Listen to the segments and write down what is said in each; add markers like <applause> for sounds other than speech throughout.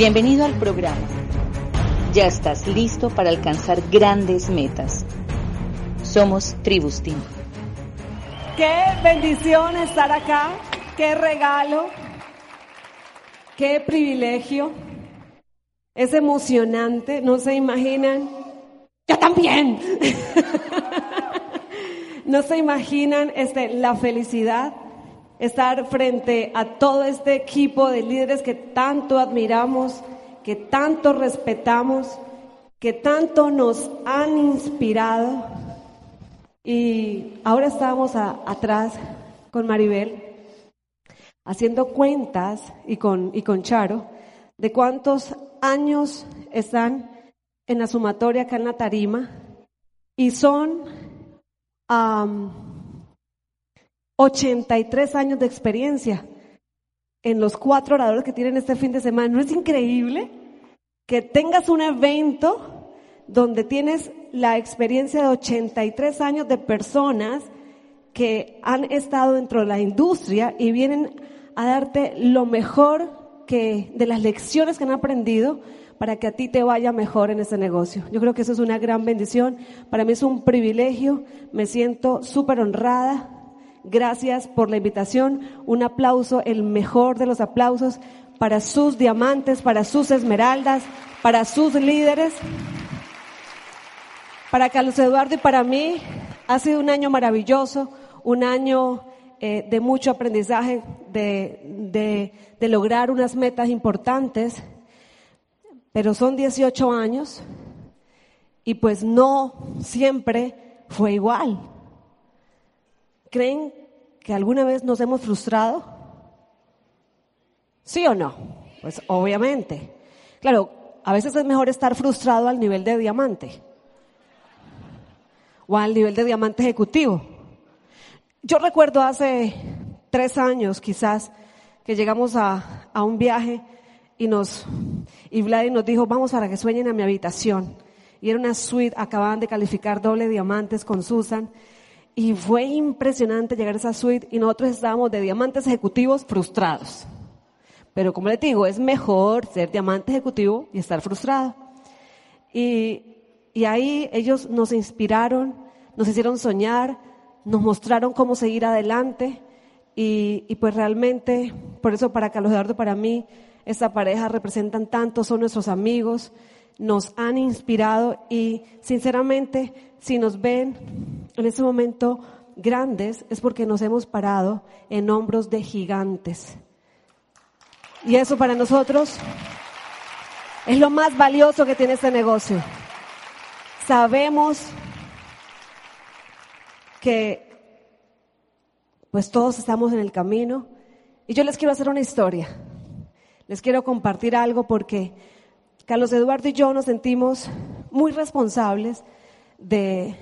Bienvenido al programa. Ya estás listo para alcanzar grandes metas. Somos Tribus Team. Qué bendición estar acá, qué regalo, qué privilegio. Es emocionante, no se imaginan. Yo también. <laughs> no se imaginan este, la felicidad estar frente a todo este equipo de líderes que tanto admiramos, que tanto respetamos, que tanto nos han inspirado. Y ahora estábamos atrás con Maribel haciendo cuentas y con, y con Charo de cuántos años están en la sumatoria acá en la tarima y son 83 años de experiencia en los cuatro oradores que tienen este fin de semana. ¿No es increíble que tengas un evento donde tienes la experiencia de 83 años de personas que han estado dentro de la industria y vienen a darte lo mejor que de las lecciones que han aprendido para que a ti te vaya mejor en ese negocio. Yo creo que eso es una gran bendición. Para mí es un privilegio. Me siento súper honrada Gracias por la invitación. Un aplauso, el mejor de los aplausos para sus diamantes, para sus esmeraldas, para sus líderes. Para Carlos Eduardo y para mí ha sido un año maravilloso, un año eh, de mucho aprendizaje, de, de lograr unas metas importantes, pero son 18 años y pues no siempre fue igual. ¿Creen que alguna vez nos hemos frustrado? ¿Sí o no? Pues obviamente. Claro, a veces es mejor estar frustrado al nivel de diamante o al nivel de diamante ejecutivo. Yo recuerdo hace tres años quizás que llegamos a, a un viaje y nos, y Vlad nos dijo, vamos para que sueñen a mi habitación. Y era una suite, acababan de calificar doble diamantes con Susan. Y fue impresionante llegar a esa suite y nosotros estábamos de diamantes ejecutivos frustrados. Pero como les digo, es mejor ser diamante ejecutivo y estar frustrado. Y, y ahí ellos nos inspiraron, nos hicieron soñar, nos mostraron cómo seguir adelante. Y, y pues realmente, por eso para Carlos Eduardo, para mí, esta pareja representan tanto, son nuestros amigos, nos han inspirado y sinceramente, si nos ven en este momento grandes, es porque nos hemos parado en hombros de gigantes. Y eso para nosotros es lo más valioso que tiene este negocio. Sabemos que pues todos estamos en el camino y yo les quiero hacer una historia. Les quiero compartir algo porque Carlos Eduardo y yo nos sentimos muy responsables de,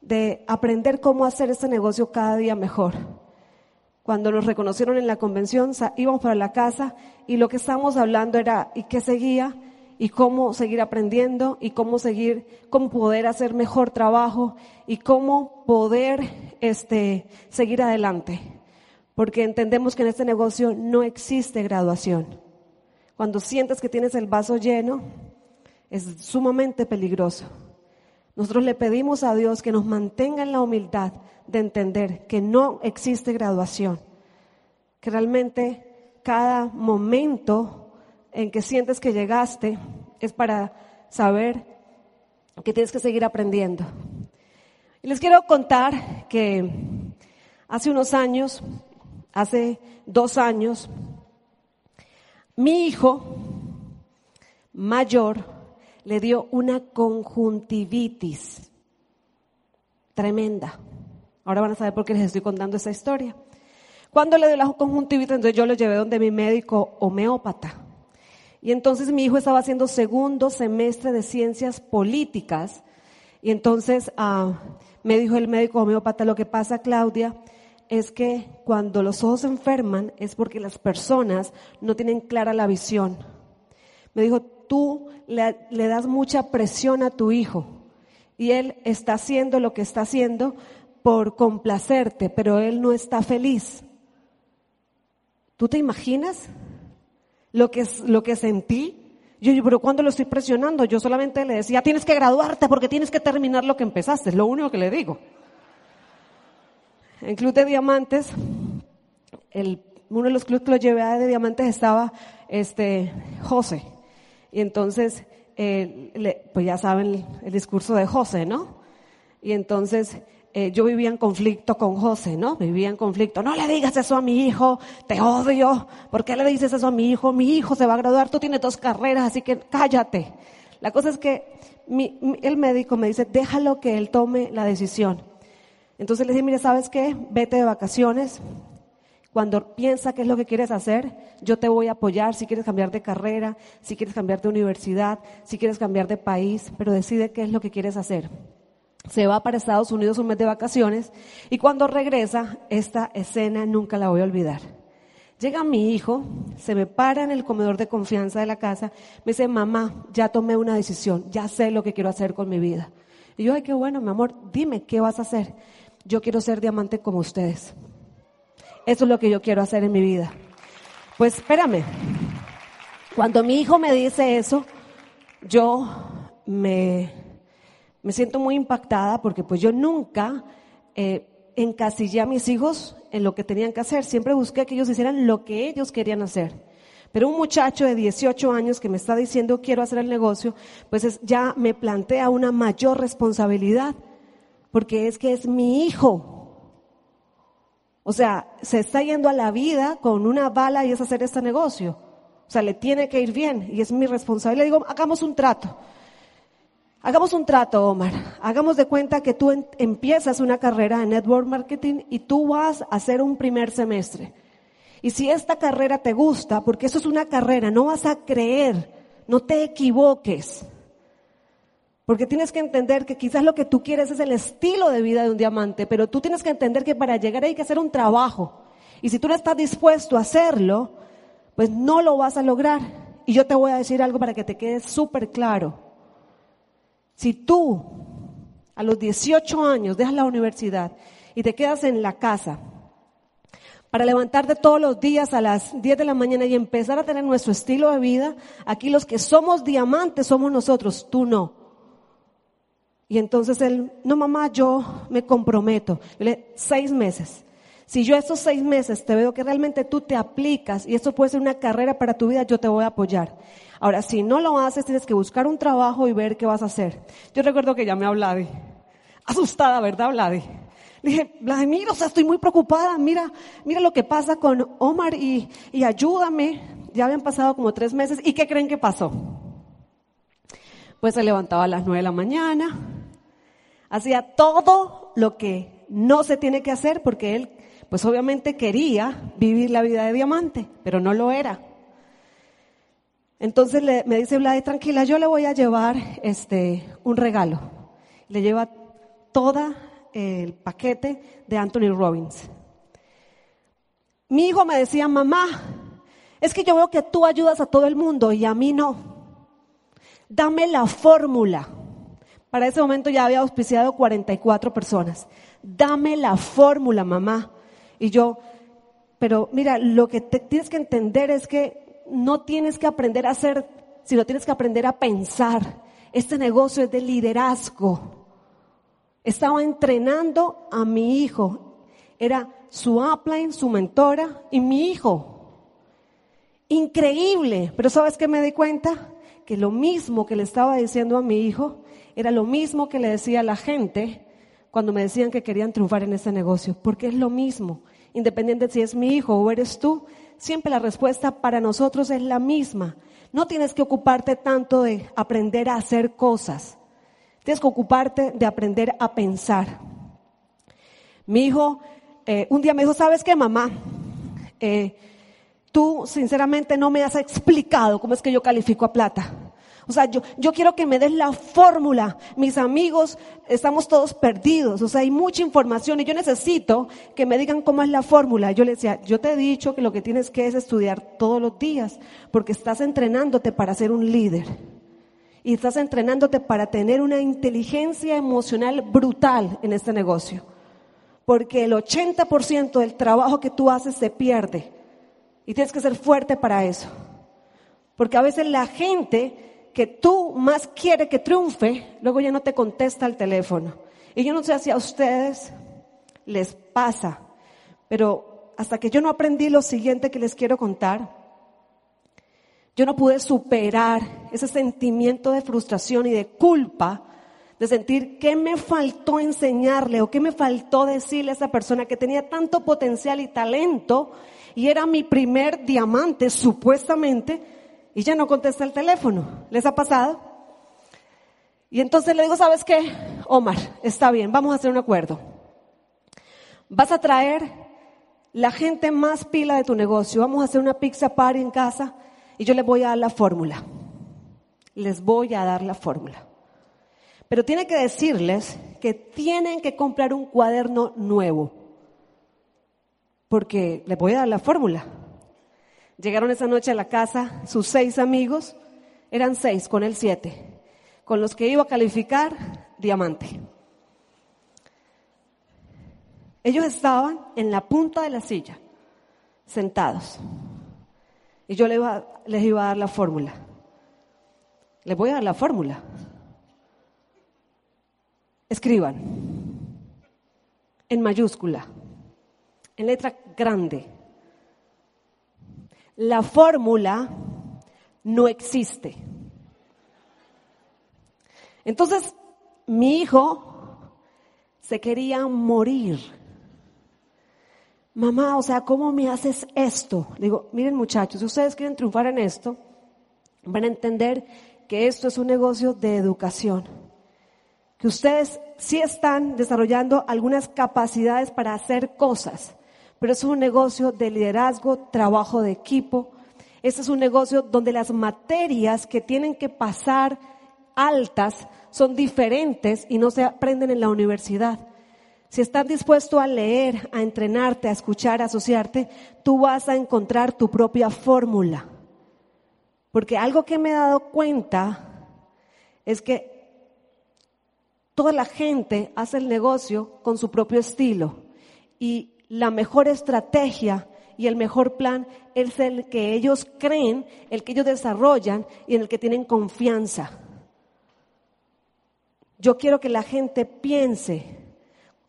de aprender cómo hacer este negocio cada día mejor. Cuando nos reconocieron en la convención, íbamos para la casa y lo que estábamos hablando era y qué seguía y cómo seguir aprendiendo y cómo seguir, cómo poder hacer mejor trabajo y cómo poder este, seguir adelante. Porque entendemos que en este negocio no existe graduación. Cuando sientes que tienes el vaso lleno, es sumamente peligroso. Nosotros le pedimos a Dios que nos mantenga en la humildad de entender que no existe graduación, que realmente cada momento en que sientes que llegaste es para saber que tienes que seguir aprendiendo. Y les quiero contar que hace unos años, hace dos años, mi hijo mayor le dio una conjuntivitis tremenda. Ahora van a saber por qué les estoy contando esa historia. Cuando le dio la conjuntivitis, entonces yo lo llevé donde mi médico homeópata. Y entonces mi hijo estaba haciendo segundo semestre de ciencias políticas. Y entonces ah, me dijo el médico homeópata, lo que pasa, Claudia, es que cuando los ojos se enferman es porque las personas no tienen clara la visión. Me dijo, tú le, das mucha presión a tu hijo y él está haciendo lo que está haciendo por complacerte, pero él no está feliz. ¿Tú te imaginas lo que, lo que sentí. Yo, pero ¿cuándo lo estoy presionando? Yo solamente le decía, tienes que graduarte porque tienes que terminar lo que empezaste. Es lo único que le digo. En Club de Diamantes, el, uno de los clubes que lo llevé de Diamantes estaba este, José. Y entonces, eh, pues ya saben el discurso de José, ¿no? Y entonces eh, yo vivía en conflicto con José, ¿no? Vivía en conflicto. No le digas eso a mi hijo, te odio. ¿Por qué le dices eso a mi hijo? Mi hijo se va a graduar, tú tienes dos carreras, así que cállate. La cosa es que el médico me dice, déjalo que él tome la decisión. Entonces le dije, mire, ¿sabes qué? Vete de vacaciones. Cuando piensa qué es lo que quieres hacer, yo te voy a apoyar si quieres cambiar de carrera, si quieres cambiar de universidad, si quieres cambiar de país, pero decide qué es lo que quieres hacer se va para Estados Unidos un mes de vacaciones y cuando regresa, esta escena nunca la voy a olvidar. Llega mi hijo, se me para en el comedor de confianza de la casa, me dice, mamá, ya tomé una decisión, ya sé lo que quiero hacer con mi vida. Y yo, ay, qué bueno, mi amor, dime, ¿qué vas a hacer? Yo quiero ser diamante como ustedes. Eso es lo que yo quiero hacer en mi vida. Pues espérame, cuando mi hijo me dice eso, yo me me siento muy impactada porque pues yo nunca eh, encasillé a mis hijos en lo que tenían que hacer. Siempre busqué que ellos hicieran lo que ellos querían hacer. Pero un muchacho de 18 años que me está diciendo quiero hacer el negocio, pues ya me plantea una mayor responsabilidad, porque es que es mi hijo. O sea, se está yendo a la vida con una bala y es hacer este negocio. O sea, le tiene que ir bien y es mi responsabilidad. Le digo, hagamos un trato. Hagamos un trato, Omar. Hagamos de cuenta que tú empiezas una carrera en network marketing y tú vas a hacer un primer semestre. Y si esta carrera te gusta, porque eso es una carrera, no vas a creer, no te equivoques. Porque tienes que entender que quizás lo que tú quieres es el estilo de vida de un diamante, pero tú tienes que entender que para llegar hay que hacer un trabajo. Y si tú no estás dispuesto a hacerlo, pues no lo vas a lograr. Y yo te voy a decir algo para que te quede súper claro. Si tú a los 18 años dejas la universidad y te quedas en la casa para levantarte todos los días a las 10 de la mañana y empezar a tener nuestro estilo de vida, aquí los que somos diamantes somos nosotros, tú no. Y entonces él, no mamá, yo me comprometo. Yo le, seis meses. Si yo estos seis meses te veo que realmente tú te aplicas y esto puede ser una carrera para tu vida, yo te voy a apoyar. Ahora, si no lo haces, tienes que buscar un trabajo y ver qué vas a hacer. Yo recuerdo que llamé a Vladi. Asustada, ¿verdad, Vladi? Le dije, Vladimir, o sea, estoy muy preocupada. Mira, mira lo que pasa con Omar y, y ayúdame. Ya habían pasado como tres meses. ¿Y qué creen que pasó? Pues se levantaba a las nueve de la mañana. Hacía todo lo que no se tiene que hacer porque él, pues obviamente quería vivir la vida de diamante, pero no lo era. Entonces le, me dice Vlad, tranquila, yo le voy a llevar este, un regalo. Le lleva todo el paquete de Anthony Robbins. Mi hijo me decía, mamá, es que yo veo que tú ayudas a todo el mundo y a mí no. Dame la fórmula. Para ese momento ya había auspiciado 44 personas. Dame la fórmula, mamá. Y yo, pero mira, lo que tienes que entender es que no tienes que aprender a hacer, sino tienes que aprender a pensar. Este negocio es de liderazgo. Estaba entrenando a mi hijo. Era su upline, su mentora y mi hijo. Increíble. Pero ¿sabes qué me di cuenta? Que lo mismo que le estaba diciendo a mi hijo era lo mismo que le decía a la gente cuando me decían que querían triunfar en este negocio. Porque es lo mismo. Independiente si es mi hijo o eres tú, siempre la respuesta para nosotros es la misma. No tienes que ocuparte tanto de aprender a hacer cosas. Tienes que ocuparte de aprender a pensar. Mi hijo, eh, un día me dijo, ¿sabes qué, mamá? Eh, tú sinceramente no me has explicado cómo es que yo califico a plata. O sea, yo, quiero que me des la fórmula. Mis amigos, estamos todos perdidos. O sea, hay mucha información y yo necesito que me digan cómo es la fórmula. Yo le decía, yo te he dicho que lo que tienes que es estudiar todos los días porque estás entrenándote para ser un líder. Y estás entrenándote para tener una inteligencia emocional brutal en este negocio. Porque el 80% del trabajo que tú haces se pierde. Y tienes que ser fuerte para eso. Porque a veces la gente que tú más quiere que triunfe, luego ya no te contesta el teléfono. Y yo no sé si a ustedes les pasa, pero hasta que yo no aprendí lo siguiente que les quiero contar, yo no pude superar ese sentimiento de frustración y de culpa de sentir qué me faltó enseñarle o qué me faltó decirle a esa persona que tenía tanto potencial y talento y era mi primer diamante supuestamente y ya no contesta el teléfono. ¿Les ha pasado? Y entonces le digo, ¿sabes qué? Omar, está bien, vamos a hacer un acuerdo. Vas a traer la gente más pila de tu negocio, vamos a hacer una pizza party en casa y yo les voy a dar la fórmula. Les voy a dar la fórmula. Pero tiene que decirles que tienen que comprar un cuaderno nuevo. Porque les voy a dar la fórmula. Llegaron esa noche a la casa sus seis amigos, eran seis con el siete, con los que iba a calificar diamante. Ellos estaban en la punta de la silla, sentados. Y yo les iba, les iba a dar la fórmula. Les voy a dar la fórmula. Escriban en mayúscula, en letra grande. La fórmula no existe. Entonces, mi hijo se quería morir mamá, o sea, ¿cómo me haces esto? Le digo, miren muchachos, si ustedes quieren triunfar en esto, van a entender que esto es un negocio de educación, que ustedes sí están desarrollando algunas capacidades para hacer cosas, pero es un negocio de liderazgo, trabajo de equipo, este es un negocio donde las materias que tienen que pasar altas son diferentes y no se aprenden en la universidad. Si estás dispuesto a leer, a entrenarte, a escuchar, a asociarte, tú vas a encontrar tu propia fórmula. Porque algo que me he dado cuenta es que toda la gente hace el negocio con su propio estilo y la mejor estrategia y el mejor plan es el que ellos creen, el que ellos desarrollan y en el que tienen confianza. Yo quiero que la gente piense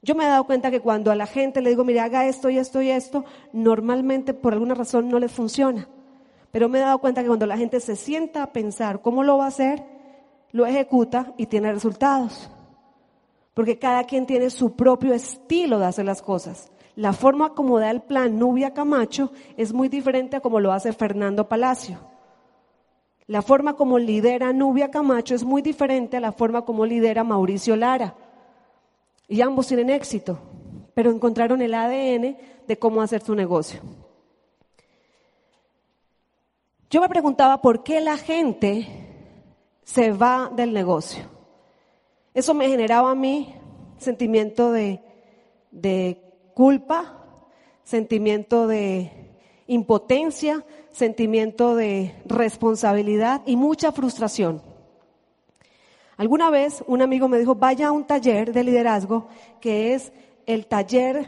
yo me he dado cuenta que cuando a la gente le digo, mire, haga esto y esto y esto, normalmente por alguna razón no les funciona. Pero me he dado cuenta que cuando la gente se sienta a pensar cómo lo va a hacer, lo ejecuta y tiene resultados. Porque cada quien tiene su propio estilo de hacer las cosas. La forma como da el plan Nubia Camacho es muy diferente a como lo hace Fernando Palacio. La forma como lidera Nubia Camacho es muy diferente a la forma como lidera Mauricio Lara. Y ambos tienen éxito, pero encontraron el ADN de cómo hacer su negocio. Yo me preguntaba por qué la gente se va del negocio. Eso me generaba a mí sentimiento de, de culpa, sentimiento de impotencia, sentimiento de responsabilidad y mucha frustración. Alguna vez un amigo me dijo, vaya a un taller de liderazgo que es el taller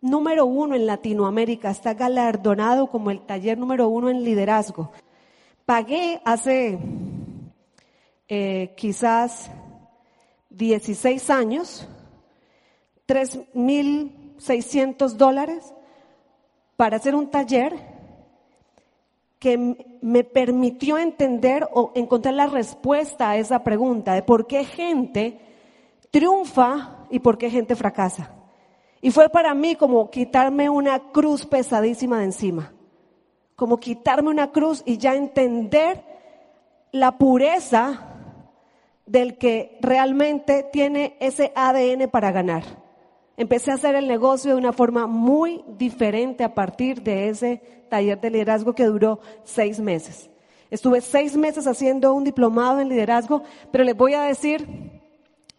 número uno en Latinoamérica, está galardonado como el taller número uno en liderazgo. Pagué hace eh, quizás 16 años 3.600 dólares para hacer un taller que me permitió entender o encontrar la respuesta a esa pregunta de por qué gente triunfa y por qué gente fracasa. Y fue para mí como quitarme una cruz pesadísima de encima, como quitarme una cruz y ya entender la pureza del que realmente tiene ese ADN para ganar. Empecé a hacer el negocio de una forma muy diferente a partir de ese taller de liderazgo que duró seis meses. Estuve seis meses haciendo un diplomado en liderazgo, pero les voy a decir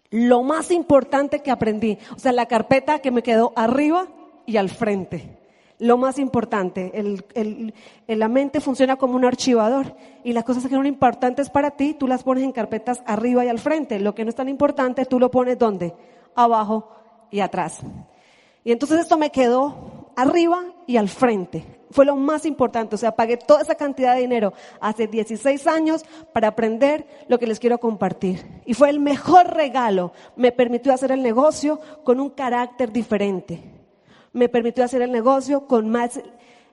lo más importante que aprendí. O sea, la carpeta que me quedó arriba y al frente. Lo más importante, el, la mente funciona como un archivador y las cosas que son importantes para ti, tú las pones en carpetas arriba y al frente. Lo que no es tan importante, tú lo pones ¿dónde? Abajo y atrás. Y entonces esto me quedó arriba y al frente. fue lo más importante. O sea, pagué toda esa cantidad de dinero hace 16 años para aprender lo que les quiero compartir. Y fue el mejor regalo. Me permitió hacer el negocio con un carácter diferente. Me permitió hacer el negocio con más,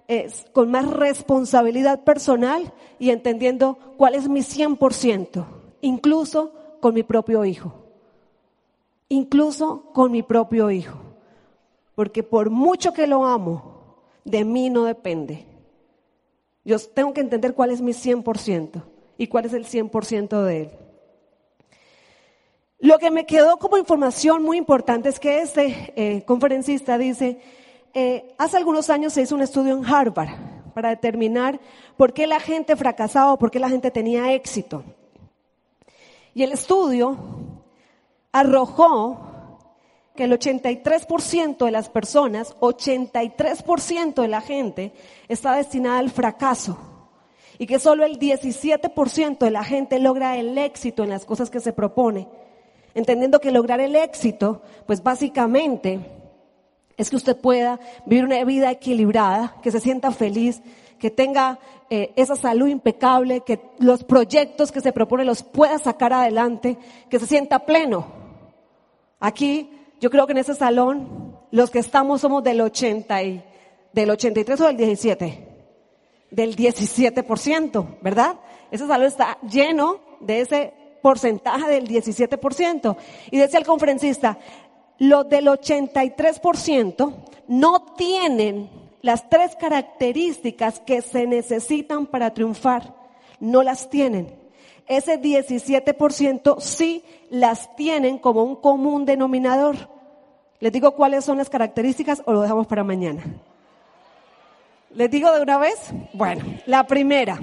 eh, con más responsabilidad personal y entendiendo cuál es mi 100%, incluso con mi propio hijo. Incluso con mi propio hijo. Porque por mucho que lo amo, de mí no depende. Yo tengo que entender cuál es mi 100% y cuál es el 100% de él. Lo que me quedó como información muy importante es que este eh, conferencista dice, eh, hace algunos años se hizo un estudio en Harvard para determinar por qué la gente fracasaba o por qué la gente tenía éxito. Y el estudio arrojó que el 83% de las personas, 83% de la gente está destinada al fracaso y que solo el 17% de la gente logra el éxito en las cosas que se propone. Entendiendo que lograr el éxito, pues básicamente es que usted pueda vivir una vida equilibrada, que se sienta feliz, que tenga eh, esa salud impecable, que los proyectos que se propone los pueda sacar adelante, que se sienta pleno. Aquí yo creo que en ese salón los que estamos somos del 80 y, del 83 o del 17, del 17%, ¿verdad? Ese salón está lleno de ese porcentaje del 17%. Y decía el conferencista, los del 83% no tienen las tres características que se necesitan para triunfar. No las tienen. Ese 17% sí las tienen como un común denominador. ¿Les digo cuáles son las características o lo dejamos para mañana? ¿Les digo de una vez? Bueno, la primera.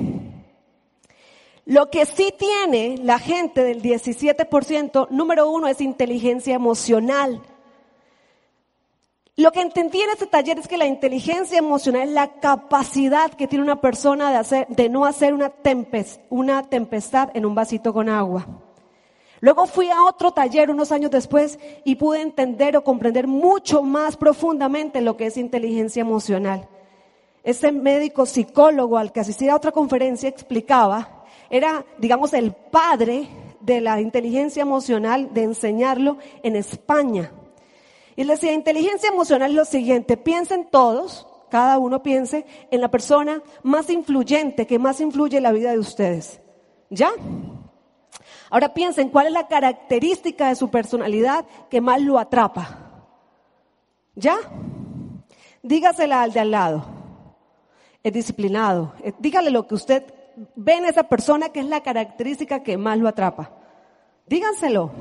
Lo que sí tiene la gente del 17%, número uno, es inteligencia emocional. Lo que entendí en este taller es que la inteligencia emocional es la capacidad que tiene una persona de, hacer, de no hacer una, una tempestad en un vasito con agua. Luego fui a otro taller unos años después y pude entender o comprender mucho más profundamente lo que es inteligencia emocional. Ese médico psicólogo al que asistí a otra conferencia explicaba, era, digamos, el padre de la inteligencia emocional, de enseñarlo en España. Y decía, inteligencia emocional es lo siguiente, piensen todos, cada uno piense en la persona más influyente, que más influye en la vida de ustedes. ¿Ya? Ahora piensen cuál es la característica de su personalidad que más lo atrapa. ¿Ya? Dígasela al de al lado. Es disciplinado. Eh, dígale lo que usted ve en esa persona que es la característica que más lo atrapa. Díganselo.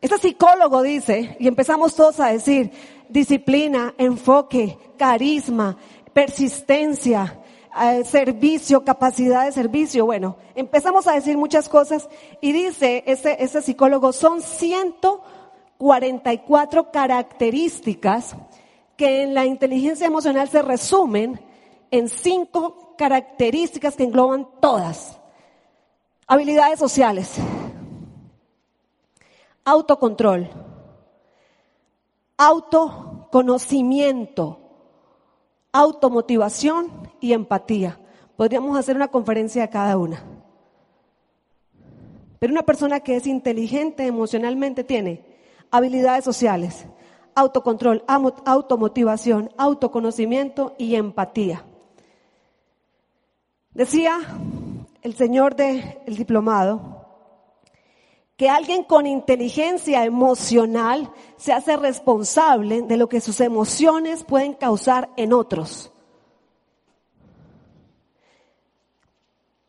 Este psicólogo dice, y empezamos todos a decir, disciplina, enfoque, carisma, persistencia, eh, servicio, capacidad de servicio. Bueno, empezamos a decir muchas cosas y dice ese, ese psicólogo, son 144 características que en la inteligencia emocional se resumen en cinco características que engloban todas. Habilidades sociales, autocontrol, autoconocimiento, automotivación y empatía. Podríamos hacer una conferencia a cada una. Pero una persona que es inteligente emocionalmente tiene habilidades sociales, autocontrol, automotivación, autoconocimiento y empatía. Decía el señor del diplomado, que alguien con inteligencia emocional se hace responsable de lo que sus emociones pueden causar en otros.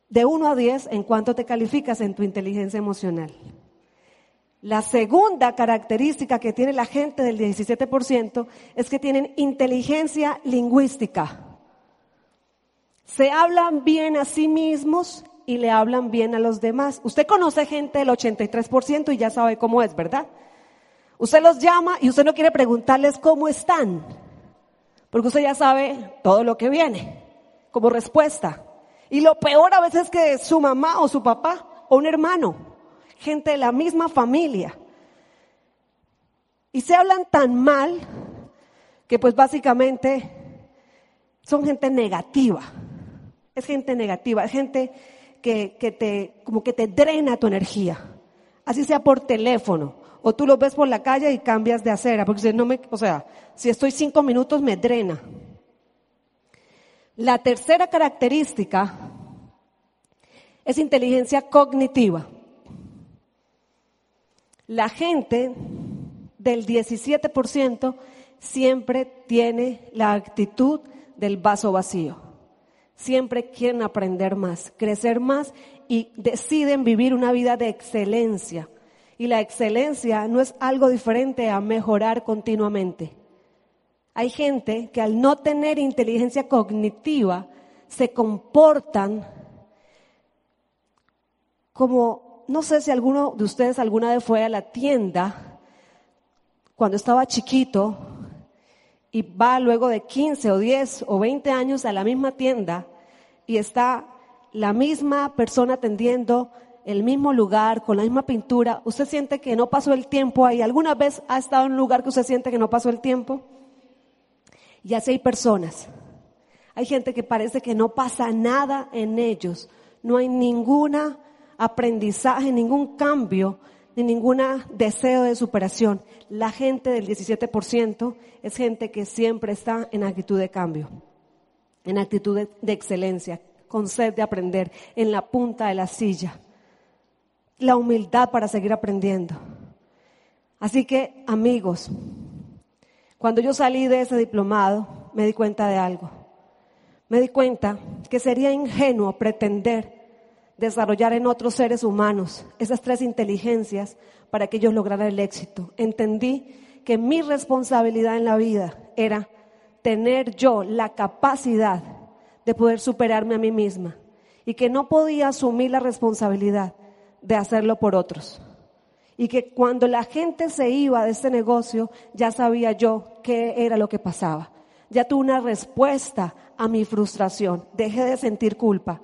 De 1 a 10, ¿en cuánto te calificas en tu inteligencia emocional? La segunda característica que tiene la gente del 17% es que tienen inteligencia lingüística. Se hablan bien a sí mismos y le hablan bien a los demás. Usted conoce gente del 83% y ya sabe cómo es, ¿verdad? Usted los llama y usted no quiere preguntarles cómo están, porque usted ya sabe todo lo que viene como respuesta. Y lo peor a veces es que su mamá o su papá o un hermano, gente de la misma familia, y se hablan tan mal que pues básicamente son gente negativa. Es gente negativa, es gente que, te, como que te drena tu energía. Así sea por teléfono, o tú lo ves por la calle y cambias de acera, porque no me, o sea, si estoy cinco minutos me drena. La tercera característica es inteligencia cognitiva. La gente del 17% siempre tiene la actitud del vaso vacío. Siempre quieren aprender más, crecer más y deciden vivir una vida de excelencia. Y la excelencia no es algo diferente a mejorar continuamente. Hay gente que al no tener inteligencia cognitiva se comportan como, no sé si alguno de ustedes alguna vez fue a la tienda cuando estaba chiquito y va luego de 15 o 10 o 20 años a la misma tienda y está la misma persona atendiendo el mismo lugar, con la misma pintura, usted siente que no pasó el tiempo ahí. ¿Alguna vez ha estado en un lugar que usted siente que no pasó el tiempo? Y así hay personas. Hay gente que parece que no pasa nada en ellos. No hay ninguna aprendizaje, ningún cambio, ni ningún deseo de superación. La gente del 17% es gente que siempre está en actitud de cambio, en actitud de, de excelencia, con sed de aprender, en la punta de la silla. La humildad para seguir aprendiendo. Así que, amigos, cuando yo salí de ese diplomado, me di cuenta de algo. Me di cuenta que sería ingenuo pretender desarrollar en otros seres humanos esas tres inteligencias para que ellos lograran el éxito. Entendí que mi responsabilidad en la vida era tener yo la capacidad de poder superarme a mí misma y que no podía asumir la responsabilidad de hacerlo por otros. Y que cuando la gente se iba de este negocio, ya sabía yo qué era lo que pasaba. Ya tuve una respuesta a mi frustración. Dejé de sentir culpa.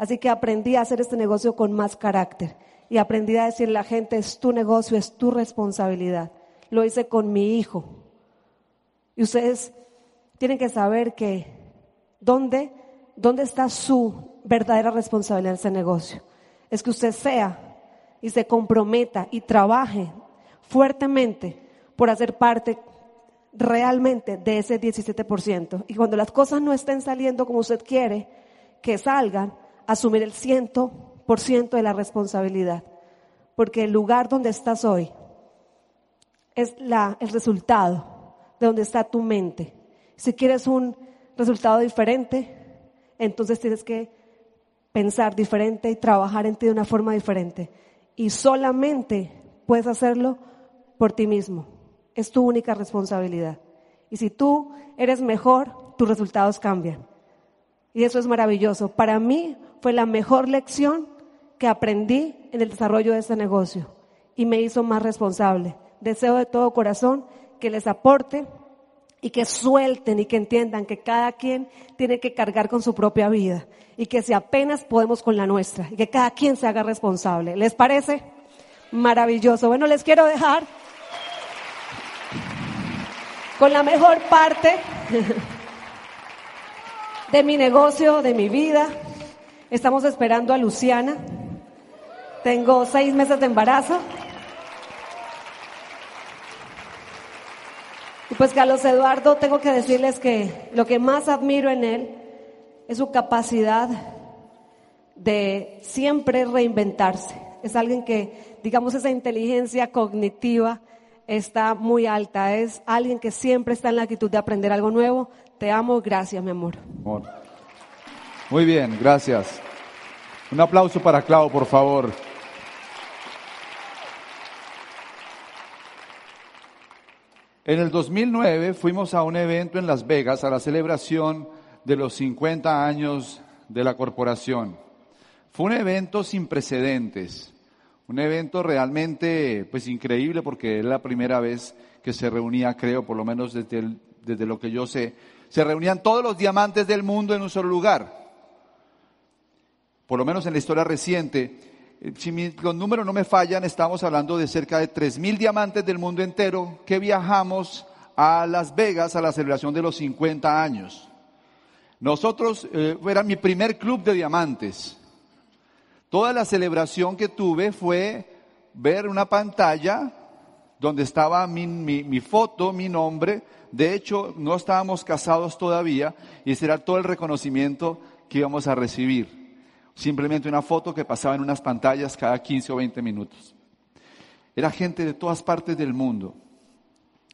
Así que aprendí a hacer este negocio con más carácter. Y aprendí a decirle a la gente, es tu negocio, es tu responsabilidad. Lo hice con mi hijo. Y ustedes tienen que saber que ¿Dónde, dónde está su verdadera responsabilidad en ese negocio? Es que usted sea y se comprometa y trabaje fuertemente por hacer parte realmente de ese 17%. Y cuando las cosas no estén saliendo como usted quiere que salgan, asumir el 100% de la responsabilidad. Porque el lugar donde estás hoy es la, el resultado de donde está tu mente. Si quieres un resultado diferente, entonces tienes que pensar diferente y trabajar en ti de una forma diferente. Y solamente puedes hacerlo por ti mismo. Es tu única responsabilidad. Y si tú eres mejor, tus resultados cambian. Y eso es maravilloso. Para mí fue la mejor lección que aprendí en el desarrollo de este negocio y me hizo más responsable. Deseo de todo corazón que les aporte y que suelten y que entiendan que cada quien tiene que cargar con su propia vida y que si apenas podemos con la nuestra y que cada quien se haga responsable. ¿Les parece? Maravilloso. Bueno, les quiero dejar con la mejor parte <laughs> de mi negocio, de mi vida. Estamos esperando a Luciana. Tengo seis meses de embarazo. Y pues Carlos Eduardo, tengo que decirles que lo que más admiro en él es su capacidad de siempre reinventarse. Es alguien que, digamos, esa inteligencia cognitiva está muy alta. Es alguien que siempre está en la actitud de aprender algo nuevo. Te amo, gracias, mi amor. Muy bien, gracias. Un aplauso para Clau, por favor. En el 2009 fuimos a un evento en Las Vegas a la celebración de los 50 años de la corporación. Fue un evento sin precedentes, un evento realmente pues increíble porque es la primera vez que se reunía, creo, por lo menos desde, desde lo que yo sé, se reunían todos los diamantes del mundo en un solo lugar. Por lo menos en la historia reciente, si los números no me fallan, estamos hablando de cerca de 3.000 diamantes del mundo entero que viajamos a Las Vegas a la celebración de los 50 años. Nosotros, eh, era mi primer club de diamantes. Toda la celebración que tuve fue ver una pantalla donde estaba mi, mi, foto, mi nombre. De hecho, no estábamos casados todavía y ese era todo el reconocimiento que íbamos a recibir. Simplemente una foto que pasaba en unas pantallas cada 15 o 20 minutos. Era gente de todas partes del mundo.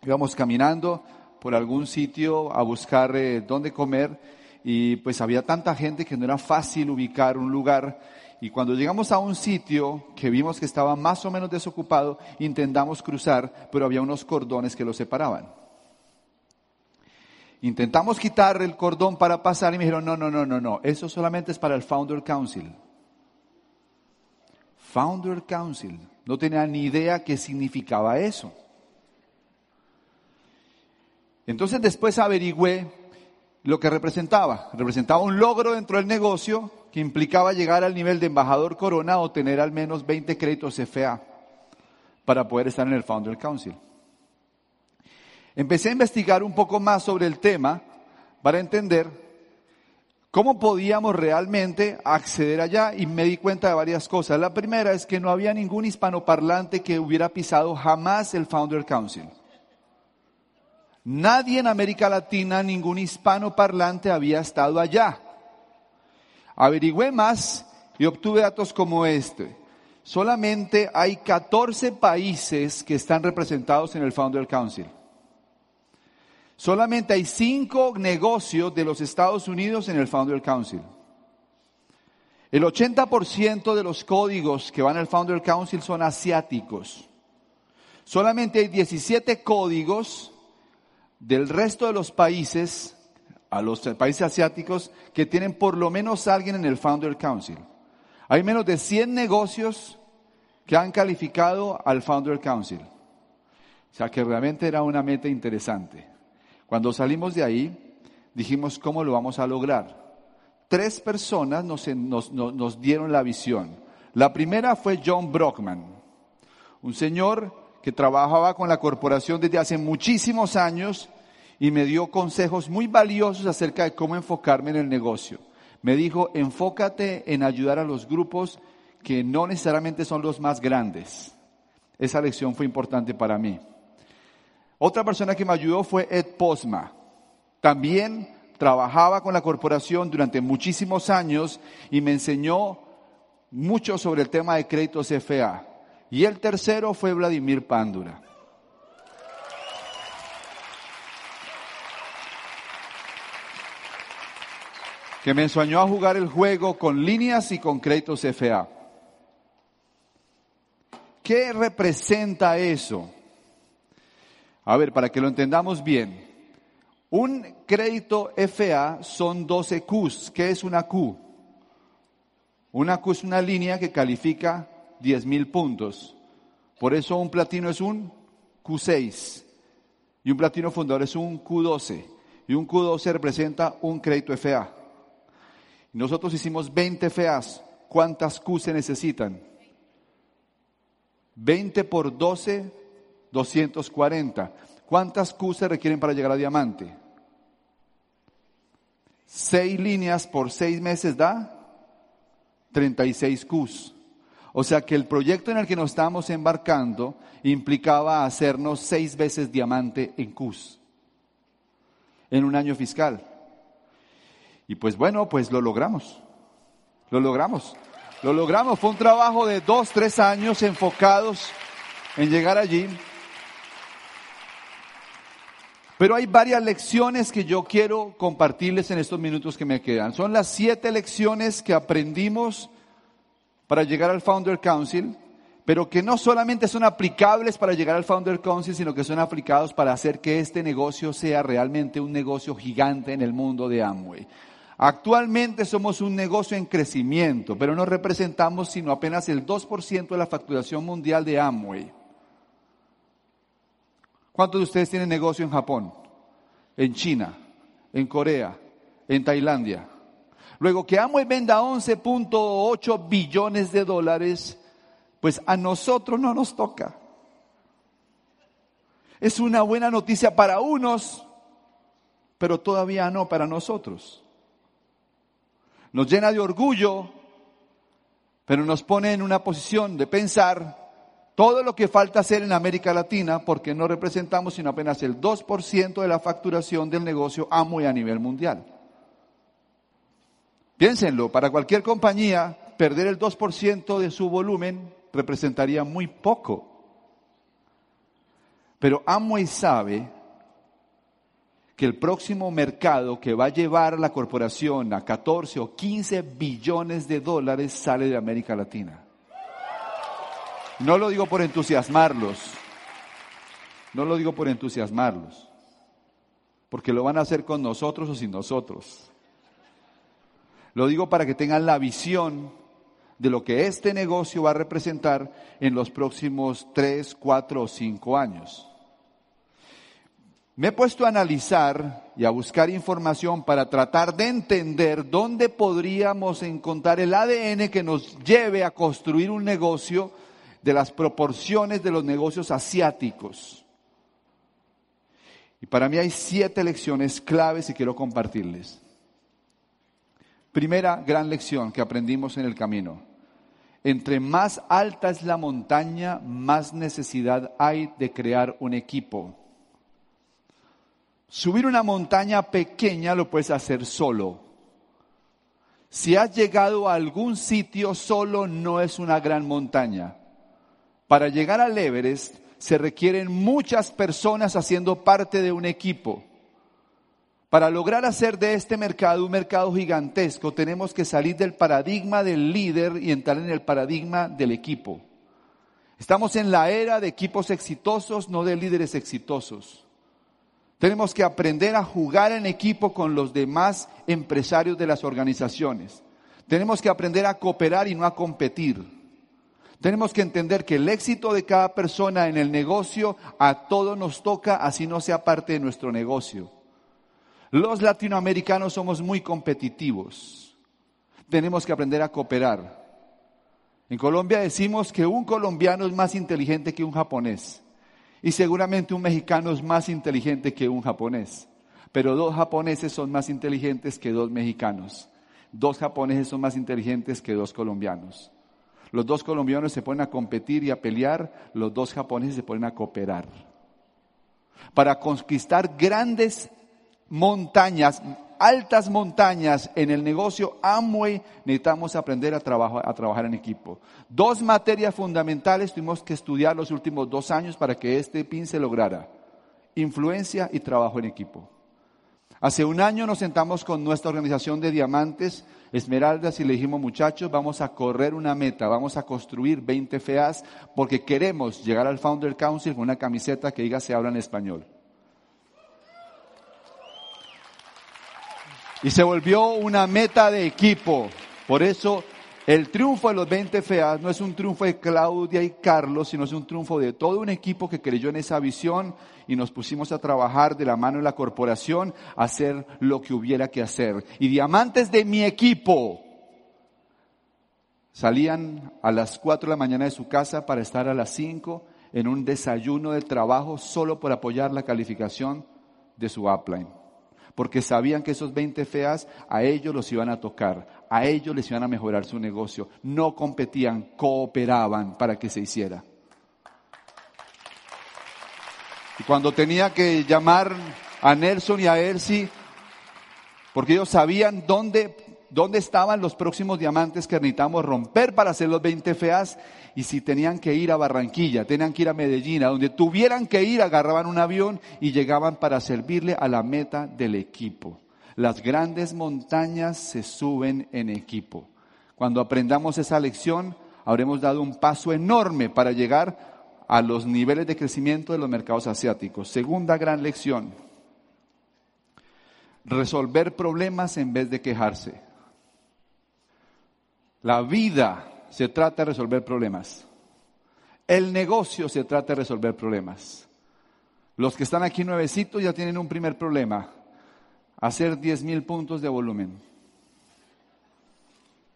Íbamos caminando por algún sitio a buscar eh, dónde comer y pues había tanta gente que no era fácil ubicar un lugar y cuando llegamos a un sitio que vimos que estaba más o menos desocupado, intentamos cruzar, pero había unos cordones que lo separaban. Intentamos quitar el cordón para pasar y me dijeron, no, no, no, no, no, eso solamente es para el Founder Council. Founder Council. No tenía ni idea qué significaba eso. Entonces después averigüé lo que representaba. Representaba un logro dentro del negocio que implicaba llegar al nivel de embajador corona o tener al menos 20 créditos FA para poder estar en el Founder Council. Empecé a investigar un poco más sobre el tema para entender cómo podíamos realmente acceder allá y me di cuenta de varias cosas. La primera es que no había ningún hispanoparlante que hubiera pisado jamás el Founder Council. Nadie en América Latina, ningún hispanoparlante había estado allá. Averigüé más y obtuve datos como este. Solamente hay 14 países que están representados en el Founder Council. Solamente hay 5 negocios de los Estados Unidos en el Founder Council. El 80% de los códigos que van al Founder Council son asiáticos. Solamente hay 17 códigos del resto de los países a los países asiáticos que tienen por lo menos alguien en el Founder Council. Hay menos de 100 negocios que han calificado al Founder Council. O sea que realmente era una meta interesante. Cuando salimos de ahí, dijimos, ¿cómo lo vamos a lograr? Tres personas nos, dieron la visión. La primera fue John Brockman, un señor que trabajaba con la corporación desde hace muchísimos años y me dio consejos muy valiosos acerca de cómo enfocarme en el negocio. Me dijo, enfócate en ayudar a los grupos que no necesariamente son los más grandes. Esa lección fue importante para mí. Otra persona que me ayudó fue Ed Posma. También trabajaba con la corporación durante muchísimos años y me enseñó mucho sobre el tema de créditos FA. Y el tercero fue Vladimir Pándura. que me enseñó a jugar el juego con líneas y con créditos FA. ¿Qué representa eso? A ver, para que lo entendamos bien. Un crédito FA son 12 Qs. ¿Qué es una Q? Una Q es una línea que califica 10.000 puntos. Por eso un platino es un Q6 y un platino fundador es un Q12 y un Q12 representa un crédito FA. Nosotros hicimos 20 FEAs. ¿Cuántas Q se necesitan? 20 por 12, 240. ¿Cuántas Q se requieren para llegar a diamante? Seis líneas por seis meses da 36 Qs. O sea que el proyecto en el que nos estábamos embarcando implicaba hacernos seis veces diamante en Qs en un año fiscal. Y pues bueno, pues lo logramos. Lo logramos. Lo logramos. Fue un trabajo de dos, tres años enfocados en llegar allí. Pero hay varias lecciones que yo quiero compartirles en estos minutos que me quedan. Son las siete lecciones que aprendimos para llegar al Founder Council, pero que no solamente son aplicables para llegar al Founder Council, sino que son aplicados para hacer que este negocio sea realmente un negocio gigante en el mundo de Amway. Actualmente somos un negocio en crecimiento, pero no representamos sino apenas el 2% de la facturación mundial de Amway. ¿Cuántos de ustedes tienen negocio en Japón, en China, en Corea, en Tailandia? Luego que Amway venda 11.8 billones de dólares, pues a nosotros no nos toca. Es una buena noticia para unos, pero todavía no para nosotros. Nos llena de orgullo, pero nos pone en una posición de pensar todo lo que falta hacer en América Latina porque no representamos sino apenas el 2% de la facturación del negocio amo a nivel mundial. Piénsenlo, para cualquier compañía perder el 2% de su volumen representaría muy poco. Pero Amway sabe que el próximo mercado que va a llevar la corporación a 14 o 15 billones de dólares sale de América Latina. No lo digo por entusiasmarlos, no lo digo por entusiasmarlos, porque lo van a hacer con nosotros o sin nosotros. Lo digo para que tengan la visión de lo que este negocio va a representar en los próximos tres, cuatro o cinco años. Me he puesto a analizar y a buscar información para tratar de entender dónde podríamos encontrar el ADN que nos lleve a construir un negocio de las proporciones de los negocios asiáticos. Y para mí hay siete lecciones claves y quiero compartirles. Primera gran lección que aprendimos en el camino. Entre más alta es la montaña, más necesidad hay de crear un equipo. Subir una montaña pequeña lo puedes hacer solo. Si has llegado a algún sitio solo no es una gran montaña. Para llegar al Everest se requieren muchas personas haciendo parte de un equipo. Para lograr hacer de este mercado un mercado gigantesco, tenemos que salir del paradigma del líder y entrar en el paradigma del equipo. Estamos en la era de equipos exitosos, no de líderes exitosos. Tenemos que aprender a jugar en equipo con los demás empresarios de las organizaciones. Tenemos que aprender a cooperar y no a competir. Tenemos que entender que el éxito de cada persona en el negocio a todos nos toca, así no sea parte de nuestro negocio. Los latinoamericanos somos muy competitivos. Tenemos que aprender a cooperar. En Colombia decimos que un colombiano es más inteligente que un japonés. Y seguramente un mexicano es más inteligente que un japonés. Pero dos japoneses son más inteligentes que dos mexicanos. Dos japoneses son más inteligentes que dos colombianos. Los dos colombianos se ponen a competir y a pelear, los dos japoneses se ponen a cooperar. Para conquistar grandes montañas, altas montañas en el negocio Amway, necesitamos aprender a, a trabajar en equipo. Dos materias fundamentales tuvimos que estudiar los últimos dos años para que este PIN se lograra. Influencia y trabajo en equipo. Hace un año nos sentamos con nuestra organización de diamantes, Esmeraldas, y le dijimos, muchachos, vamos a correr una meta, vamos a construir 20 FEAs porque queremos llegar al Founder Council con una camiseta que diga se habla en español. Y se volvió una meta de equipo. Por eso el triunfo de los 20 FEAS no es un triunfo de Claudia y Carlos, sino es un triunfo de todo un equipo que creyó en esa visión y nos pusimos a trabajar de la mano de la corporación a hacer lo que hubiera que hacer. Y diamantes de mi equipo salían a las 4 de la mañana de su casa para estar a las 5 en un desayuno de trabajo solo por apoyar la calificación de su upline porque sabían que esos 20 feas a ellos los iban a tocar, a ellos les iban a mejorar su negocio. No competían, cooperaban para que se hiciera. Y cuando tenía que llamar a Nelson y a Elsie, porque ellos sabían dónde dónde estaban los próximos diamantes que necesitamos romper para hacer los 20 feas y si tenían que ir a Barranquilla, tenían que ir a Medellín, a donde tuvieran que ir, agarraban un avión y llegaban para servirle a la meta del equipo. Las grandes montañas se suben en equipo. Cuando aprendamos esa lección, habremos dado un paso enorme para llegar a los niveles de crecimiento de los mercados asiáticos. Segunda gran lección, resolver problemas en vez de quejarse. La vida se trata de resolver problemas. El negocio se trata de resolver problemas. Los que están aquí nuevecitos ya tienen un primer problema. Hacer 10 mil puntos de volumen.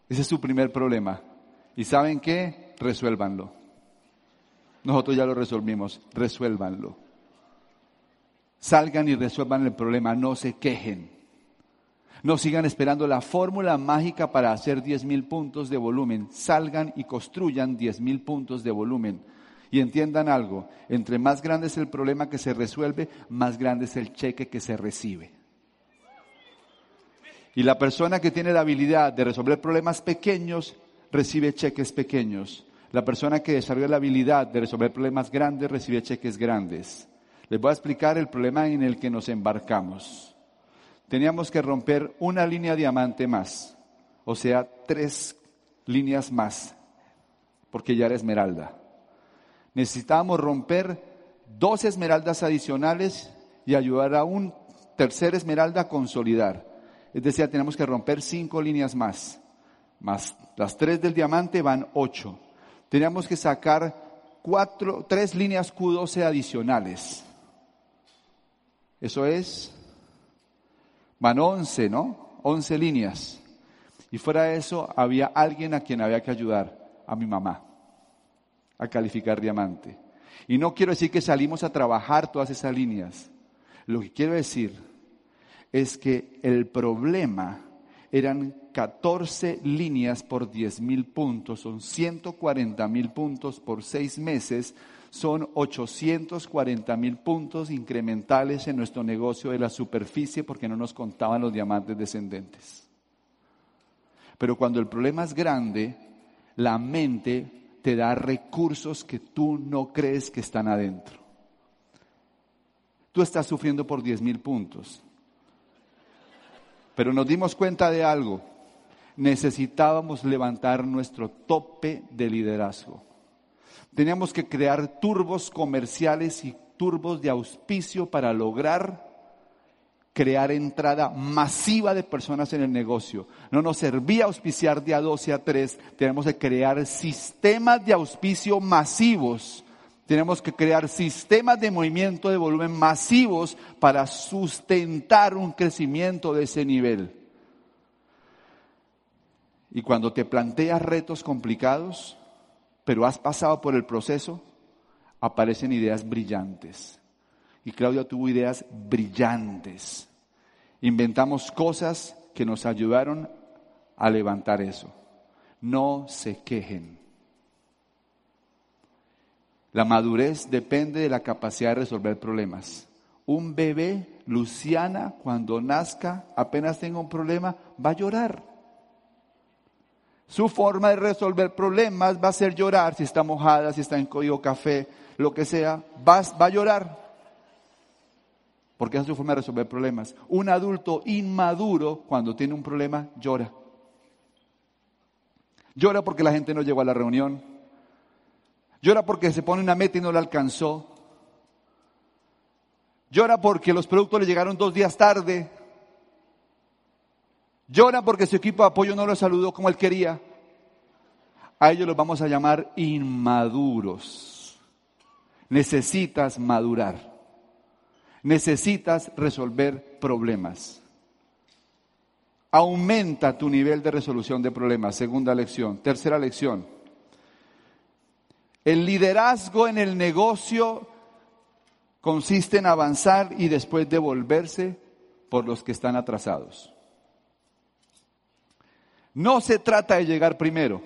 Ese es su primer problema. ¿Y saben qué? Resuélvanlo. Nosotros ya lo resolvimos. Resuélvanlo. Salgan y resuelvan el problema, no se quejen. No sigan esperando la fórmula mágica para hacer 10 mil puntos de volumen. Salgan y construyan 10 mil puntos de volumen. Y entiendan algo, entre más grande es el problema que se resuelve, más grande es el cheque que se recibe. Y la persona que tiene la habilidad de resolver problemas pequeños, recibe cheques pequeños. La persona que desarrolla la habilidad de resolver problemas grandes, recibe cheques grandes. Les voy a explicar el problema en el que nos embarcamos. Teníamos que romper una línea diamante más, o sea, tres líneas más, porque ya era esmeralda. Necesitábamos romper dos esmeraldas adicionales y ayudar a un tercer esmeralda a consolidar. Es decir, tenemos que romper cinco líneas más. Más las tres del diamante van ocho. Teníamos que sacar cuatro, tres líneas Q12 adicionales. Eso es, van 11, ¿no? 11 líneas. Y fuera de eso, había alguien a quien había que ayudar, a mi mamá, a calificar diamante. Y no quiero decir que salimos a trabajar todas esas líneas. Lo que quiero decir es que el problema eran 14 líneas por 10 mil puntos, son 140 mil puntos por seis meses son 840 mil puntos incrementales en nuestro negocio de la superficie porque no nos contaban los diamantes descendentes. Pero cuando el problema es grande, la mente te da recursos que tú no crees que están adentro. Tú estás sufriendo por 10 mil puntos. Pero nos dimos cuenta de algo. Necesitábamos levantar nuestro tope de liderazgo. Teníamos que crear turbos comerciales y turbos de auspicio para lograr crear entrada masiva de personas en el negocio. No nos servía auspiciar de a 12 a 3, tenemos que crear sistemas de auspicio masivos. Tenemos que crear sistemas de movimiento de volumen masivos para sustentar un crecimiento de ese nivel. Y cuando te planteas retos complicados, pero has pasado por el proceso, aparecen ideas brillantes. Y Claudia tuvo ideas brillantes. Inventamos cosas que nos ayudaron a levantar eso. No se quejen. La madurez depende de la capacidad de resolver problemas. Un bebé, Luciana, cuando nazca, apenas tenga un problema, va a llorar. Su forma de resolver problemas va a ser llorar si está mojada, si está en código café, lo que sea, va, va a llorar. Porque esa es su forma de resolver problemas. Un adulto inmaduro, cuando tiene un problema, llora. Llora porque la gente no llegó a la reunión. Llora porque se pone una meta y no la alcanzó. Llora porque los productos le llegaron dos días tarde. Llora porque su equipo de apoyo no lo saludó como él quería. A ellos los vamos a llamar inmaduros. Necesitas madurar. Necesitas resolver problemas. Aumenta tu nivel de resolución de problemas. Segunda lección. Tercera lección. El liderazgo en el negocio consiste en avanzar y después devolverse por los que están atrasados. No se trata de llegar primero.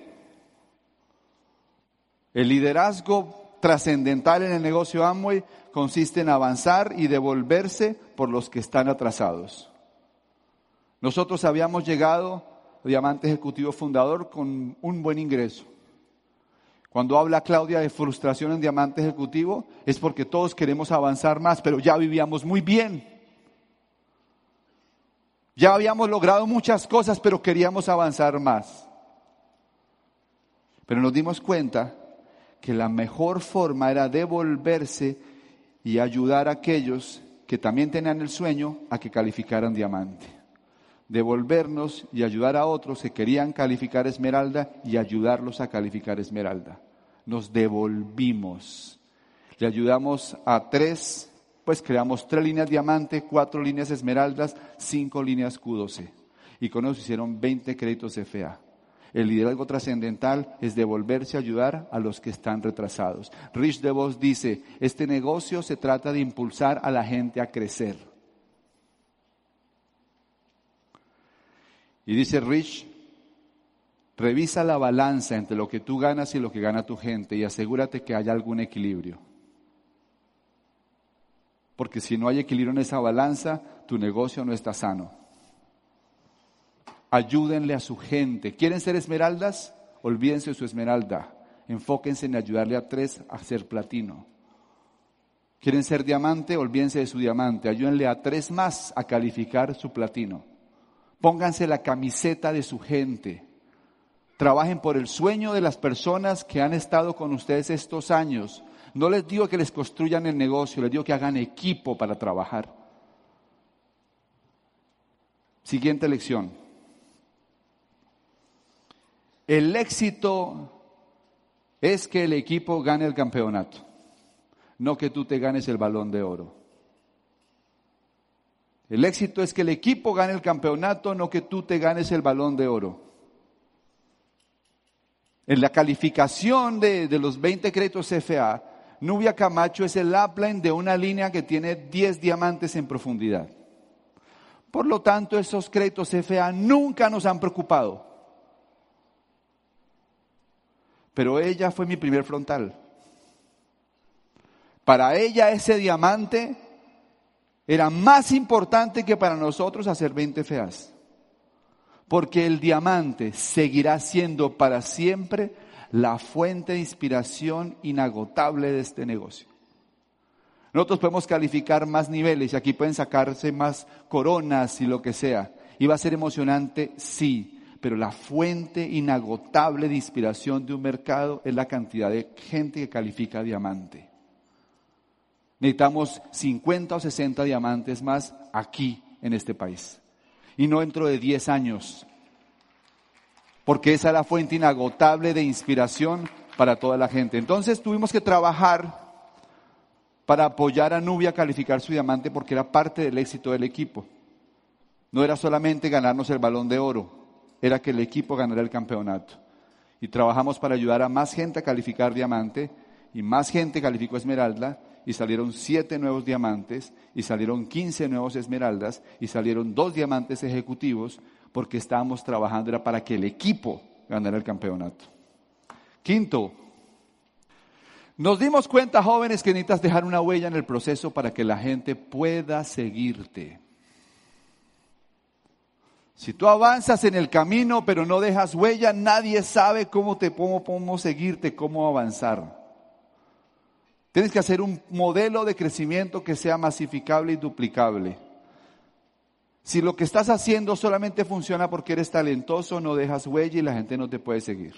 El liderazgo trascendental en el negocio Amway consiste en avanzar y devolverse por los que están atrasados. Nosotros habíamos llegado, Diamante Ejecutivo Fundador, con un buen ingreso. Cuando habla Claudia de frustración en Diamante Ejecutivo, es porque todos queremos avanzar más, pero ya vivíamos muy bien. Ya habíamos logrado muchas cosas, pero queríamos avanzar más. Pero nos dimos cuenta que la mejor forma era devolverse y ayudar a aquellos que también tenían el sueño a que calificaran diamante. Devolvernos y ayudar a otros que querían calificar esmeralda y ayudarlos a calificar esmeralda. Nos devolvimos. Le ayudamos a tres pues creamos tres líneas diamante, cuatro líneas esmeraldas, cinco líneas Q12. Y con eso hicieron 20 créditos FA. El liderazgo trascendental es devolverse a ayudar a los que están retrasados. Rich DeVos dice, este negocio se trata de impulsar a la gente a crecer. Y dice Rich, revisa la balanza entre lo que tú ganas y lo que gana tu gente y asegúrate que haya algún equilibrio. Porque si no hay equilibrio en esa balanza, tu negocio no está sano. Ayúdenle a su gente. ¿Quieren ser esmeraldas? Olvídense de su esmeralda. Enfóquense en ayudarle a tres a ser platino. ¿Quieren ser diamante? Olvídense de su diamante. Ayúdenle a tres más a calificar su platino. Pónganse la camiseta de su gente. Trabajen por el sueño de las personas que han estado con ustedes estos años. No les digo que les construyan el negocio, les digo que hagan equipo para trabajar. Siguiente lección. El éxito es que el equipo gane el campeonato, no que tú te ganes el balón de oro. El éxito es que el equipo gane el campeonato, no que tú te ganes el balón de oro. En la calificación de, los 20 créditos CFA, Nubia Camacho es el upline de una línea que tiene 10 diamantes en profundidad. Por lo tanto, esos créditos CFA nunca nos han preocupado. Pero ella fue mi primer frontal. Para ella ese diamante era más importante que para nosotros hacer 20 feas. Porque el diamante seguirá siendo para siempre la fuente de inspiración inagotable de este negocio. Nosotros podemos calificar más niveles y aquí pueden sacarse más coronas y lo que sea. Y va a ser emocionante, sí, pero la fuente inagotable de inspiración de un mercado es la cantidad de gente que califica diamante. Necesitamos 50 o 60 diamantes más aquí en este país. Y no dentro de 10 años. Porque esa es la fuente inagotable de inspiración para toda la gente. Entonces tuvimos que trabajar para apoyar a Nubia a calificar su diamante porque era parte del éxito del equipo. No era solamente ganarnos el balón de oro, era que el equipo ganara el campeonato. Y trabajamos para ayudar a más gente a calificar diamante y más gente calificó esmeralda y salieron siete nuevos diamantes y salieron quince nuevos esmeraldas y salieron dos diamantes ejecutivos porque estábamos trabajando era para que el equipo ganara el campeonato. Quinto, nos dimos cuenta, jóvenes, que necesitas dejar una huella en el proceso para que la gente pueda seguirte. Si tú avanzas en el camino pero no dejas huella, nadie sabe cómo te cómo seguirte, cómo avanzar. Tienes que hacer un modelo de crecimiento que sea masificable y duplicable. Si lo que estás haciendo solamente funciona porque eres talentoso, no dejas huella y la gente no te puede seguir.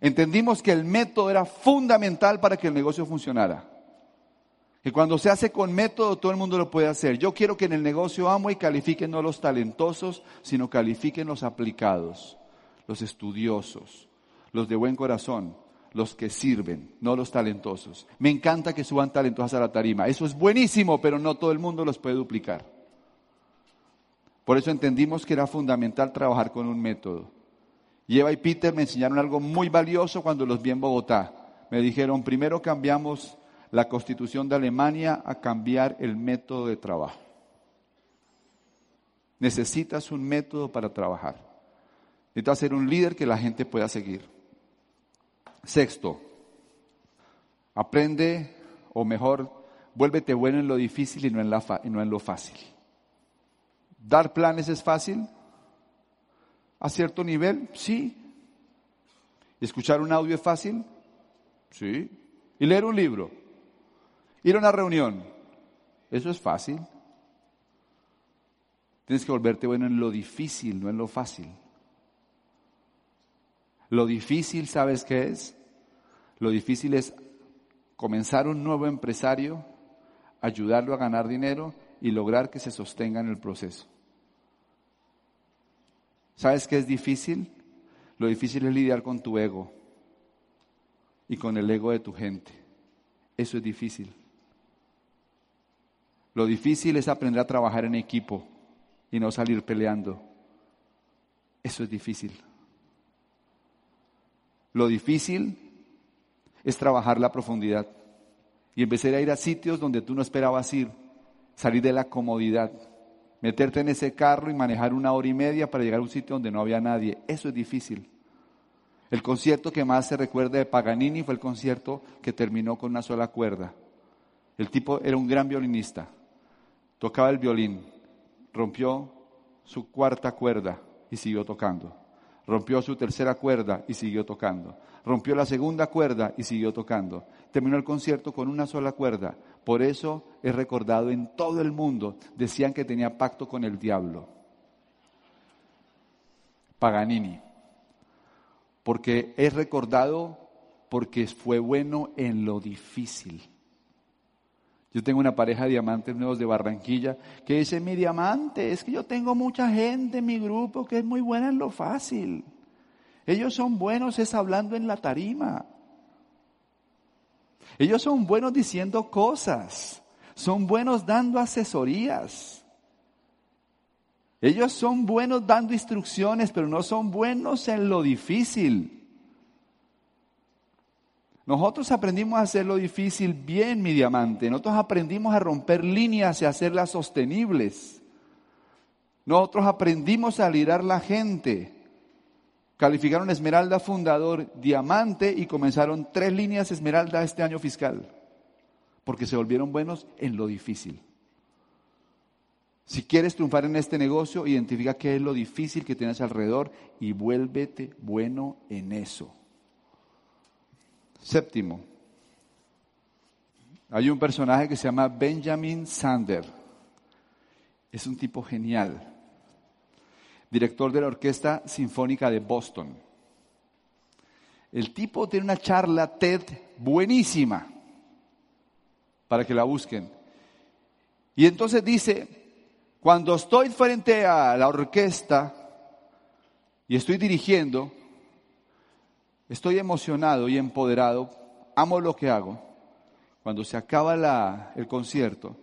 Entendimos que el método era fundamental para que el negocio funcionara. Que cuando se hace con método todo el mundo lo puede hacer. Yo quiero que en el negocio amo y califiquen no los talentosos, sino califiquen los aplicados, los estudiosos, los de buen corazón, los que sirven, no los talentosos. Me encanta que suban talentosos a la tarima. Eso es buenísimo, pero no todo el mundo los puede duplicar. Por eso entendimos que era fundamental trabajar con un método. Y Eva y Peter me enseñaron algo muy valioso cuando los vi en Bogotá. Me dijeron, primero cambiamos la constitución de Alemania a cambiar el método de trabajo. Necesitas un método para trabajar. Necesitas ser un líder que la gente pueda seguir. Sexto, aprende, o mejor, vuélvete bueno en lo difícil y no en, la y no en lo fácil. ¿Dar planes es fácil? ¿A cierto nivel? Sí. ¿Escuchar un audio es fácil? Sí. ¿Y leer un libro? ¿Ir a una reunión? Eso es fácil. Tienes que volverte bueno en lo difícil, no en lo fácil. Lo difícil, ¿sabes qué es? Lo difícil es comenzar un nuevo empresario, ayudarlo a ganar dinero y lograr que se sostenga en el proceso. ¿Sabes qué es difícil? Lo difícil es lidiar con tu ego y con el ego de tu gente. Eso es difícil. Lo difícil es aprender a trabajar en equipo y no salir peleando. Eso es difícil. Lo difícil es trabajar la profundidad y empezar a ir a sitios donde tú no esperabas ir, salir de la comodidad, meterte en ese carro y manejar una hora y media para llegar a un sitio donde no había nadie. Eso es difícil. El concierto que más se recuerda de Paganini fue el concierto que terminó con una sola cuerda. El tipo era un gran violinista, tocaba el violín, rompió su cuarta cuerda y siguió tocando. Rompió su tercera cuerda y siguió tocando. Rompió la segunda cuerda y siguió tocando. Terminó el concierto con una sola cuerda. Por eso es recordado en todo el mundo. Decían que tenía pacto con el diablo. Paganini. Porque es recordado porque fue bueno en lo difícil. Yo tengo una pareja de diamantes nuevos de Barranquilla que dice, mi diamante, es que yo tengo mucha gente en mi grupo que es muy buena en lo fácil. Ellos son buenos es hablando en la tarima. Ellos son buenos diciendo cosas. Son buenos dando asesorías. Ellos son buenos dando instrucciones, pero no son buenos en lo difícil. Nosotros aprendimos a hacer lo difícil bien, mi diamante. Nosotros aprendimos a romper líneas y a hacerlas sostenibles. Nosotros aprendimos a liderar la gente. Calificaron Esmeralda Fundador, Diamante y comenzaron tres líneas Esmeralda este año fiscal. Porque se volvieron buenos en lo difícil. Si quieres triunfar en este negocio, identifica qué es lo difícil que tienes alrededor y vuélvete bueno en eso. Séptimo, hay un personaje que se llama Benjamin Sander. Es un tipo genial. Director de la Orquesta Sinfónica de Boston. El tipo tiene una charla TED buenísima para que la busquen. Y entonces dice, cuando estoy frente a la orquesta y estoy dirigiendo, estoy emocionado y empoderado, amo lo que hago. Cuando se acaba el concierto,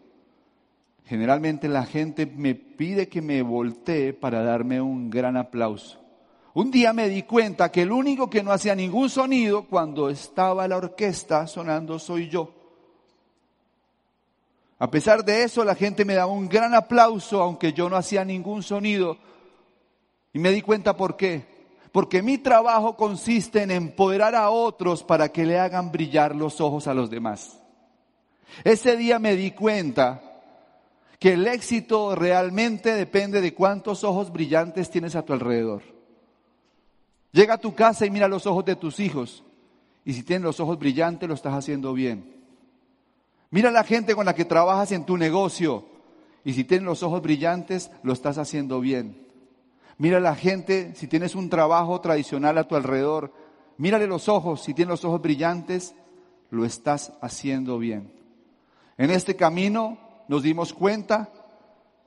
generalmente la gente me pide que me voltee para darme un gran aplauso. Un día me di cuenta que el único que no hacía ningún sonido cuando estaba la orquesta sonando soy yo. A pesar de eso, la gente me daba un gran aplauso, aunque yo no hacía ningún sonido. Y me di cuenta por qué porque mi trabajo consiste en empoderar a otros para que le hagan brillar los ojos a los demás. Ese día me di cuenta que el éxito realmente depende de cuántos ojos brillantes tienes a tu alrededor. Llega a tu casa y mira los ojos de tus hijos. Y si tienen los ojos brillantes, lo estás haciendo bien. Mira la gente con la que trabajas en tu negocio. Y si tienen los ojos brillantes, lo estás haciendo bien. Mira la gente, si tienes un trabajo tradicional a tu alrededor, mírale los ojos, si tienes los ojos brillantes, lo estás haciendo bien. En este camino nos dimos cuenta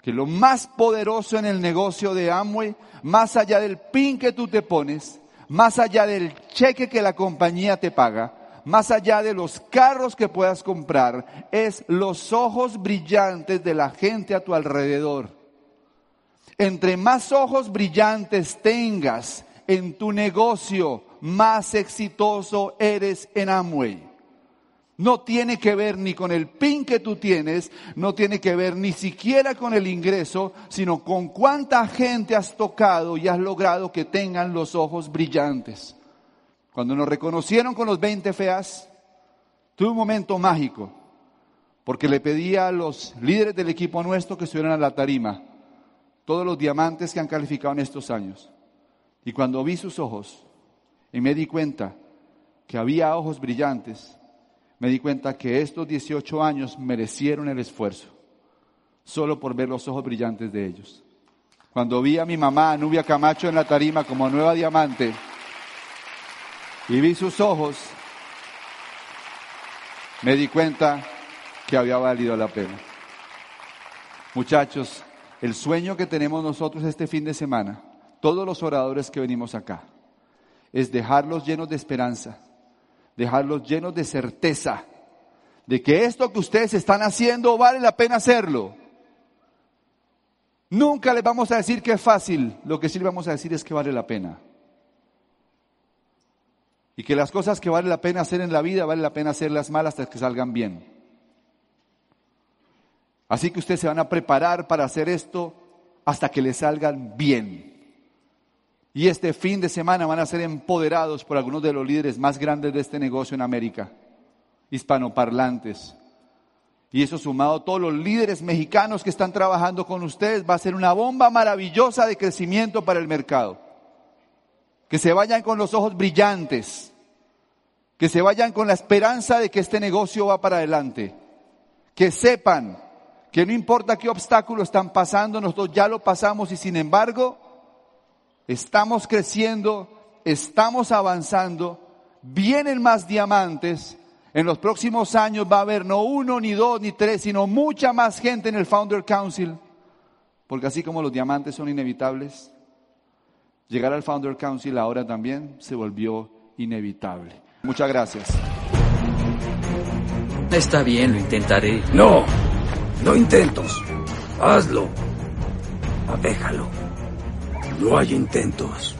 que lo más poderoso en el negocio de Amway, más allá del pin que tú te pones, más allá del cheque que la compañía te paga, más allá de los carros que puedas comprar, es los ojos brillantes de la gente a tu alrededor. Entre más ojos brillantes tengas en tu negocio, más exitoso eres en Amway. No tiene que ver ni con el pin que tú tienes, no tiene que ver ni siquiera con el ingreso, sino con cuánta gente has tocado y has logrado que tengan los ojos brillantes. Cuando nos reconocieron con los 20 feas, tuve un momento mágico, porque le pedí a los líderes del equipo nuestro que estuvieran a la tarima todos los diamantes que han calificado en estos años. Y cuando vi sus ojos y me di cuenta que había ojos brillantes, me di cuenta que estos 18 años merecieron el esfuerzo, solo por ver los ojos brillantes de ellos. Cuando vi a mi mamá, Nubia Camacho, en la tarima como nueva diamante, y vi sus ojos, me di cuenta que había valido la pena. Muchachos, el sueño que tenemos nosotros este fin de semana, todos los oradores que venimos acá, es dejarlos llenos de esperanza, dejarlos llenos de certeza de que esto que ustedes están haciendo vale la pena hacerlo. Nunca les vamos a decir que es fácil, lo que sí les vamos a decir es que vale la pena. Y que las cosas que vale la pena hacer en la vida, vale la pena hacerlas mal hasta que salgan bien. Así que ustedes se van a preparar para hacer esto hasta que les salgan bien. Y este fin de semana van a ser empoderados por algunos de los líderes más grandes de este negocio en América, hispanoparlantes. Y eso sumado a todos los líderes mexicanos que están trabajando con ustedes, va a ser una bomba maravillosa de crecimiento para el mercado. Que se vayan con los ojos brillantes, que se vayan con la esperanza de que este negocio va para adelante, que sepan que no importa qué obstáculo están pasando, nosotros ya lo pasamos y sin embargo estamos creciendo, estamos avanzando, vienen más diamantes. En los próximos años va a haber no uno, ni dos, ni tres, sino mucha más gente en el Founder Council. Porque así como los diamantes son inevitables, llegar al Founder Council ahora también se volvió inevitable. Muchas gracias. Está bien, lo intentaré. No, no intentos. Hazlo. Déjalo. No hay intentos.